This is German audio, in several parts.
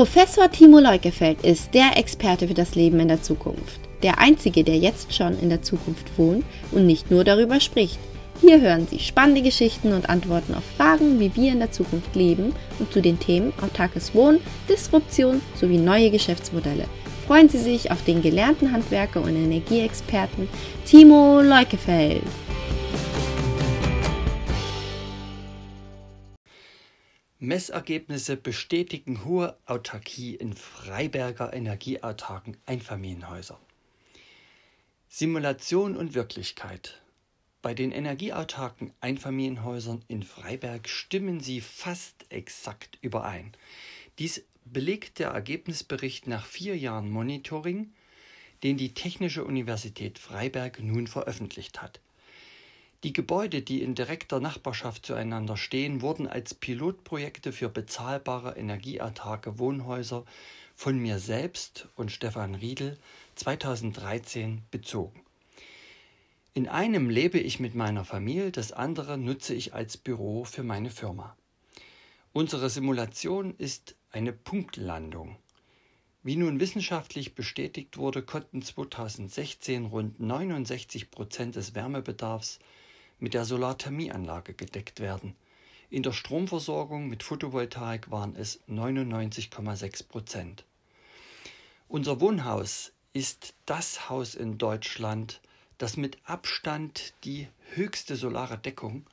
Professor Timo Leukefeld ist der Experte für das Leben in der Zukunft. Der einzige, der jetzt schon in der Zukunft wohnt und nicht nur darüber spricht. Hier hören Sie spannende Geschichten und Antworten auf Fragen, wie wir in der Zukunft leben und zu den Themen autarkes Wohnen, Disruption sowie neue Geschäftsmodelle. Freuen Sie sich auf den gelernten Handwerker und Energieexperten Timo Leukefeld. Messergebnisse bestätigen hohe Autarkie in Freiberger energieautarken Einfamilienhäusern. Simulation und Wirklichkeit. Bei den energieautarken Einfamilienhäusern in Freiberg stimmen sie fast exakt überein. Dies belegt der Ergebnisbericht nach vier Jahren Monitoring, den die Technische Universität Freiberg nun veröffentlicht hat. Die Gebäude, die in direkter Nachbarschaft zueinander stehen, wurden als Pilotprojekte für bezahlbare energieautarke Wohnhäuser von mir selbst und Stefan Riedel 2013 bezogen. In einem lebe ich mit meiner Familie, das andere nutze ich als Büro für meine Firma. Unsere Simulation ist eine Punktlandung. Wie nun wissenschaftlich bestätigt wurde, konnten 2016 rund 69 Prozent des Wärmebedarfs mit der Solarthermieanlage gedeckt werden. In der Stromversorgung mit Photovoltaik waren es 99,6 Prozent. Unser Wohnhaus ist das Haus in Deutschland, das mit Abstand die höchste solare Deckung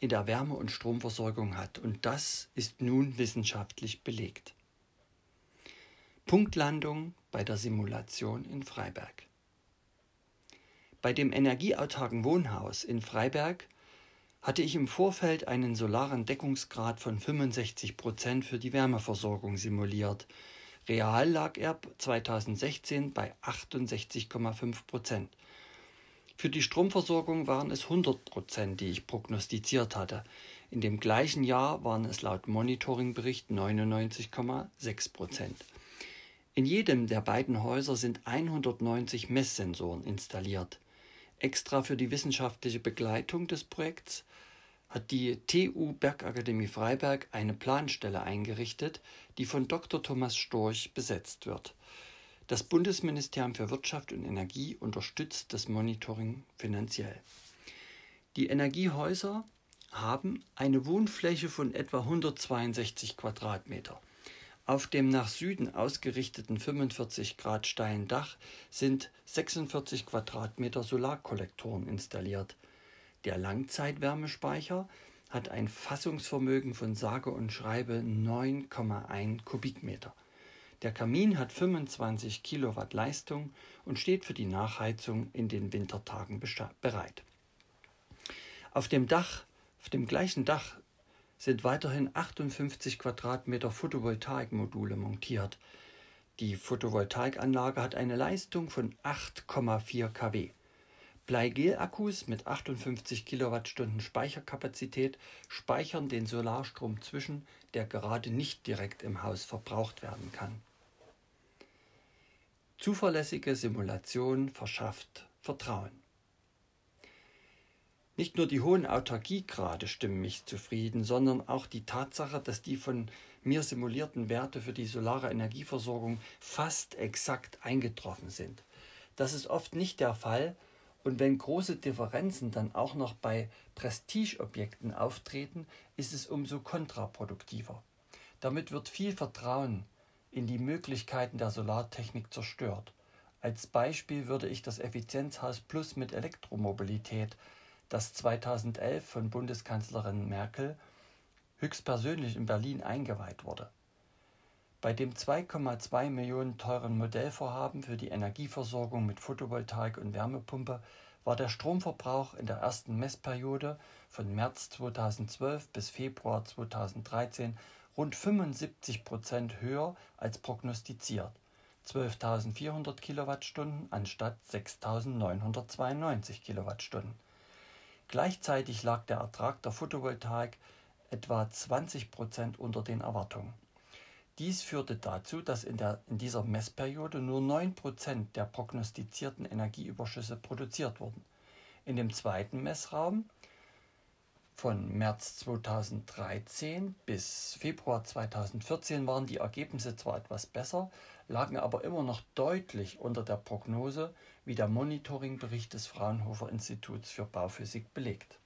in der Wärme- und Stromversorgung hat. Und das ist nun wissenschaftlich belegt. Punktlandung bei der Simulation in Freiberg. Bei dem energieautarken Wohnhaus in Freiberg hatte ich im Vorfeld einen solaren Deckungsgrad von 65 Prozent für die Wärmeversorgung simuliert. Real lag er 2016 bei 68,5 Prozent. Für die Stromversorgung waren es 100 Prozent, die ich prognostiziert hatte. In dem gleichen Jahr waren es laut Monitoringbericht 99,6 Prozent. In jedem der beiden Häuser sind 190 Messsensoren installiert. Extra für die wissenschaftliche Begleitung des Projekts hat die TU Bergakademie Freiberg eine Planstelle eingerichtet, die von Dr. Thomas Storch besetzt wird. Das Bundesministerium für Wirtschaft und Energie unterstützt das Monitoring finanziell. Die Energiehäuser haben eine Wohnfläche von etwa 162 Quadratmeter. Auf dem nach Süden ausgerichteten 45 Grad steilen Dach sind 46 Quadratmeter Solarkollektoren installiert. Der Langzeitwärmespeicher hat ein Fassungsvermögen von sage und schreibe 9,1 Kubikmeter. Der Kamin hat 25 Kilowatt Leistung und steht für die Nachheizung in den Wintertagen bereit. Auf dem Dach, auf dem gleichen Dach sind weiterhin 58 Quadratmeter Photovoltaikmodule montiert. Die Photovoltaikanlage hat eine Leistung von 8,4 kW. Bleigel-Akkus mit 58 Kilowattstunden Speicherkapazität speichern den Solarstrom zwischen, der gerade nicht direkt im Haus verbraucht werden kann. Zuverlässige Simulation verschafft Vertrauen. Nicht nur die hohen Autarkiegrade stimmen mich zufrieden, sondern auch die Tatsache, dass die von mir simulierten Werte für die solare Energieversorgung fast exakt eingetroffen sind. Das ist oft nicht der Fall und wenn große Differenzen dann auch noch bei Prestigeobjekten auftreten, ist es umso kontraproduktiver. Damit wird viel Vertrauen in die Möglichkeiten der Solartechnik zerstört. Als Beispiel würde ich das Effizienzhaus Plus mit Elektromobilität das 2011 von Bundeskanzlerin Merkel höchstpersönlich in Berlin eingeweiht wurde. Bei dem 2,2 Millionen teuren Modellvorhaben für die Energieversorgung mit Photovoltaik und Wärmepumpe war der Stromverbrauch in der ersten Messperiode von März 2012 bis Februar 2013 rund 75 Prozent höher als prognostiziert, 12.400 Kilowattstunden anstatt 6.992 Kilowattstunden. Gleichzeitig lag der Ertrag der Photovoltaik etwa 20 Prozent unter den Erwartungen. Dies führte dazu, dass in, der, in dieser Messperiode nur 9 Prozent der prognostizierten Energieüberschüsse produziert wurden. In dem zweiten Messraum Von März 2013 bis Februar 2014 waren die Ergebnisse zwar etwas besser, lagen aber immer noch deutlich unter der Prognose, wie der Monitoringbericht des Fraunhofer Instituts für Bauphysik belegt.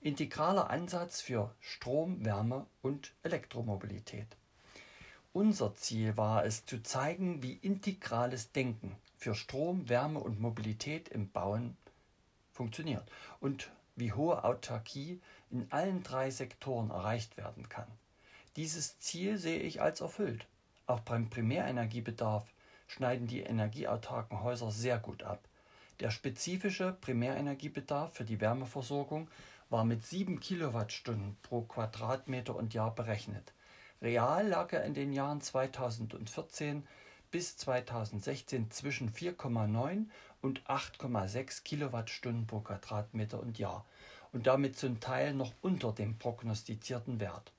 Integraler Ansatz für Strom, Wärme und Elektromobilität. Unser Ziel war es, zu zeigen, wie integrales Denken für Strom, Wärme und Mobilität im Bauen funktioniert und wie hohe Autarkie in allen drei Sektoren erreicht werden kann. Dieses Ziel sehe ich als erfüllt. Auch beim Primärenergiebedarf schneiden die energieautarken Häuser sehr gut ab. Der spezifische Primärenergiebedarf für die Wärmeversorgung war mit 7 Kilowattstunden pro Quadratmeter und Jahr berechnet. Real lag er in den Jahren 2014 bis 2016 zwischen 4,9 und 8,6 Kilowattstunden pro Quadratmeter und Jahr und damit zum Teil noch unter dem prognostizierten Wert.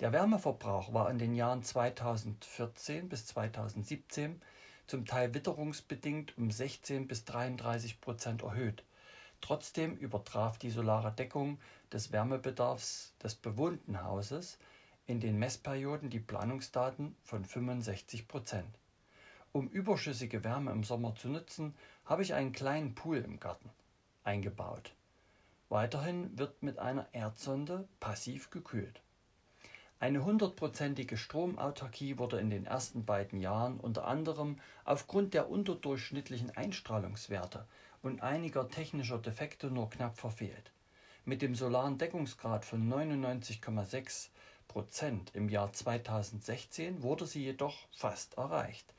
Der Wärmeverbrauch war in den Jahren 2014 bis 2017 zum Teil witterungsbedingt um 16 bis 33 Prozent erhöht. Trotzdem übertraf die solare Deckung des Wärmebedarfs des bewohnten Hauses in den Messperioden die Planungsdaten von 65 Prozent. Um überschüssige Wärme im Sommer zu nutzen, habe ich einen kleinen Pool im Garten eingebaut. Weiterhin wird mit einer Erdsonde passiv gekühlt. Eine hundertprozentige Stromautarkie wurde in den ersten beiden Jahren unter anderem aufgrund der unterdurchschnittlichen Einstrahlungswerte und einiger technischer Defekte nur knapp verfehlt. Mit dem solaren Deckungsgrad von 99,6 Prozent im Jahr 2016 wurde sie jedoch fast erreicht.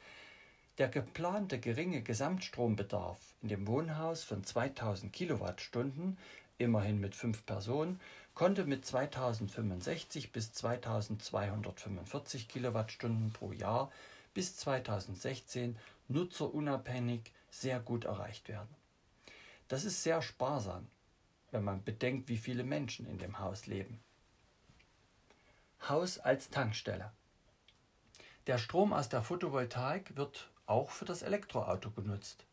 Der geplante geringe Gesamtstrombedarf in dem Wohnhaus von 2000 Kilowattstunden, immerhin mit fünf Personen, konnte mit 2065 bis 2245 Kilowattstunden pro Jahr bis 2016 nutzerunabhängig sehr gut erreicht werden. Das ist sehr sparsam, wenn man bedenkt, wie viele Menschen in dem Haus leben. Haus als Tankstelle. Der Strom aus der Photovoltaik wird auch für das Elektroauto genutzt.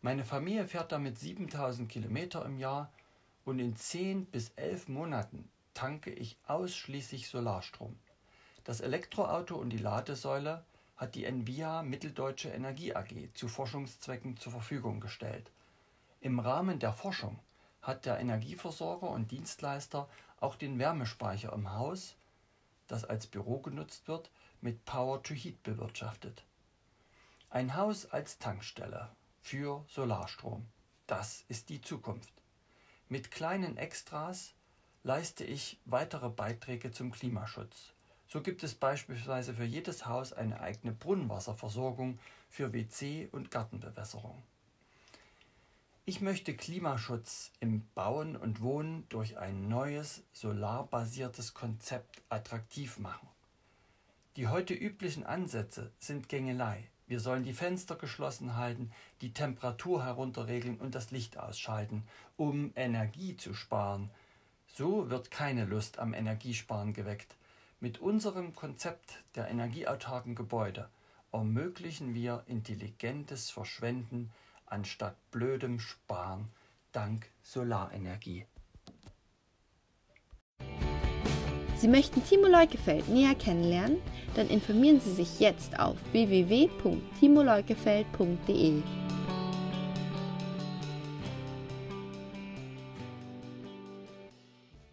Meine Familie fährt damit 7000 Kilometer im Jahr und in 10 bis 11 Monaten tanke ich ausschließlich Solarstrom. Das Elektroauto und die Ladesäule hat die Envia Mitteldeutsche Energie AG zu Forschungszwecken zur Verfügung gestellt. Im Rahmen der Forschung hat der Energieversorger und Dienstleister auch den Wärmespeicher im Haus, das als Büro genutzt wird, mit Power-to-Heat bewirtschaftet. Ein Haus als Tankstelle für Solarstrom. Das ist die Zukunft. Mit kleinen Extras leiste ich weitere Beiträge zum Klimaschutz. So gibt es beispielsweise für jedes Haus eine eigene Brunnenwasserversorgung für WC und Gartenbewässerung. Ich möchte Klimaschutz im Bauen und Wohnen durch ein neues solarbasiertes Konzept attraktiv machen. Die heute üblichen Ansätze sind Gängelei. Wir sollen die Fenster geschlossen halten, die Temperatur herunterregeln und das Licht ausschalten, um Energie zu sparen. So wird keine Lust am Energiesparen geweckt. Mit unserem Konzept der energieautarken Gebäude ermöglichen wir intelligentes Verschwenden anstatt blödem Sparen dank Solarenergie. Sie möchten Timo Leukefeld näher kennenlernen? Dann informieren Sie sich jetzt auf www.timoleukefeld.de.